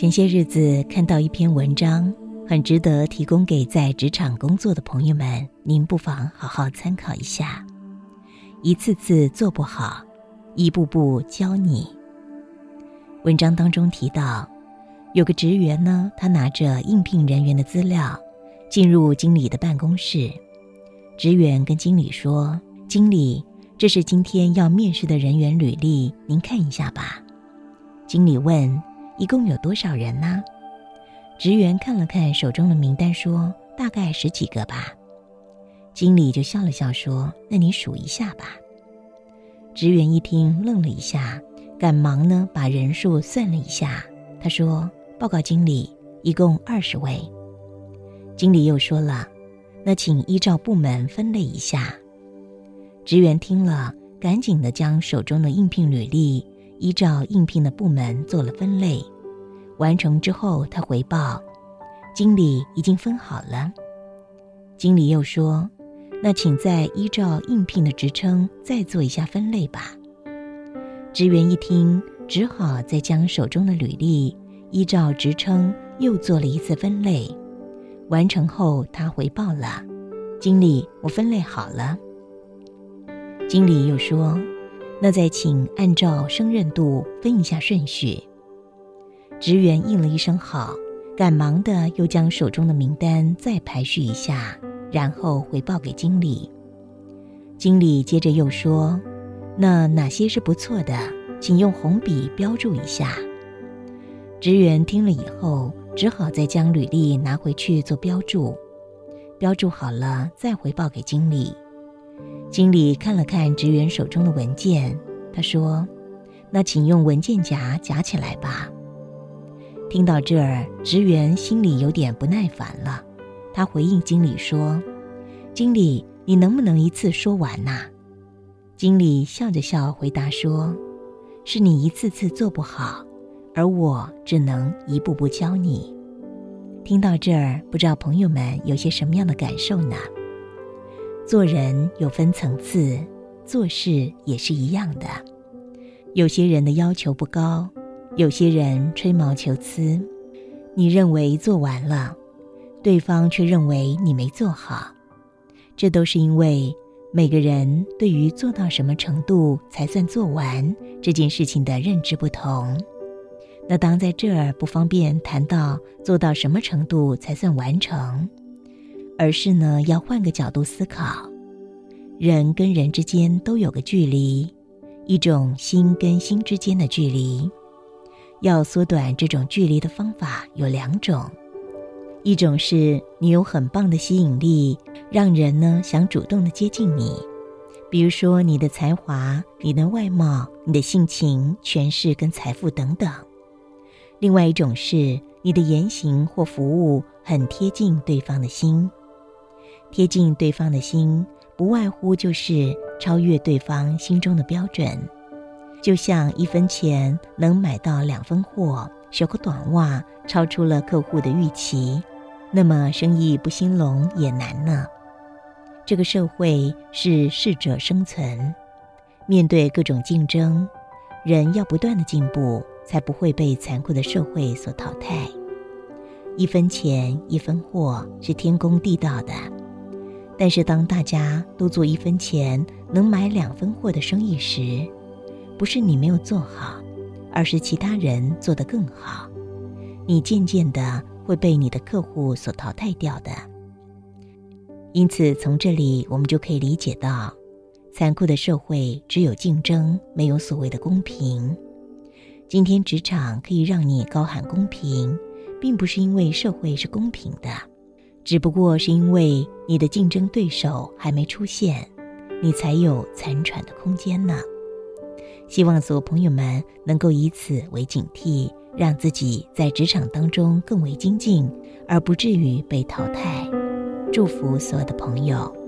前些日子看到一篇文章，很值得提供给在职场工作的朋友们，您不妨好好参考一下。一次次做不好，一步步教你。文章当中提到，有个职员呢，他拿着应聘人员的资料进入经理的办公室，职员跟经理说：“经理，这是今天要面试的人员履历，您看一下吧。”经理问。一共有多少人呢？职员看了看手中的名单，说：“大概十几个吧。”经理就笑了笑说：“那你数一下吧。”职员一听，愣了一下，赶忙呢把人数算了一下。他说：“报告经理，一共二十位。”经理又说了：“那请依照部门分类一下。”职员听了，赶紧的将手中的应聘履历。依照应聘的部门做了分类，完成之后，他回报经理已经分好了。经理又说：“那请再依照应聘的职称再做一下分类吧。”职员一听，只好再将手中的履历依照职称又做了一次分类。完成后，他回报了经理：“我分类好了。”经理又说。那再请按照胜任度分一下顺序。职员应了一声好，赶忙的又将手中的名单再排序一下，然后回报给经理。经理接着又说：“那哪些是不错的，请用红笔标注一下。”职员听了以后，只好再将履历拿回去做标注。标注好了，再回报给经理。经理看了看职员手中的文件，他说：“那请用文件夹夹起来吧。”听到这儿，职员心里有点不耐烦了。他回应经理说：“经理，你能不能一次说完呐？”经理笑着笑回答说：“是你一次次做不好，而我只能一步步教你。”听到这儿，不知道朋友们有些什么样的感受呢？做人有分层次，做事也是一样的。有些人的要求不高，有些人吹毛求疵。你认为做完了，对方却认为你没做好，这都是因为每个人对于做到什么程度才算做完这件事情的认知不同。那当在这儿不方便谈到做到什么程度才算完成。而是呢，要换个角度思考，人跟人之间都有个距离，一种心跟心之间的距离。要缩短这种距离的方法有两种，一种是你有很棒的吸引力，让人呢想主动的接近你，比如说你的才华、你的外貌、你的性情、权势跟财富等等；另外一种是你的言行或服务很贴近对方的心。贴近对方的心，不外乎就是超越对方心中的标准。就像一分钱能买到两分货，小个短袜超出了客户的预期，那么生意不兴隆也难呢。这个社会是适者生存，面对各种竞争，人要不断的进步，才不会被残酷的社会所淘汰。一分钱一分货是天公地道的。但是，当大家都做一分钱能买两分货的生意时，不是你没有做好，而是其他人做得更好，你渐渐的会被你的客户所淘汰掉的。因此，从这里我们就可以理解到，残酷的社会只有竞争，没有所谓的公平。今天职场可以让你高喊公平，并不是因为社会是公平的。只不过是因为你的竞争对手还没出现，你才有残喘的空间呢。希望所有朋友们能够以此为警惕，让自己在职场当中更为精进，而不至于被淘汰。祝福所有的朋友。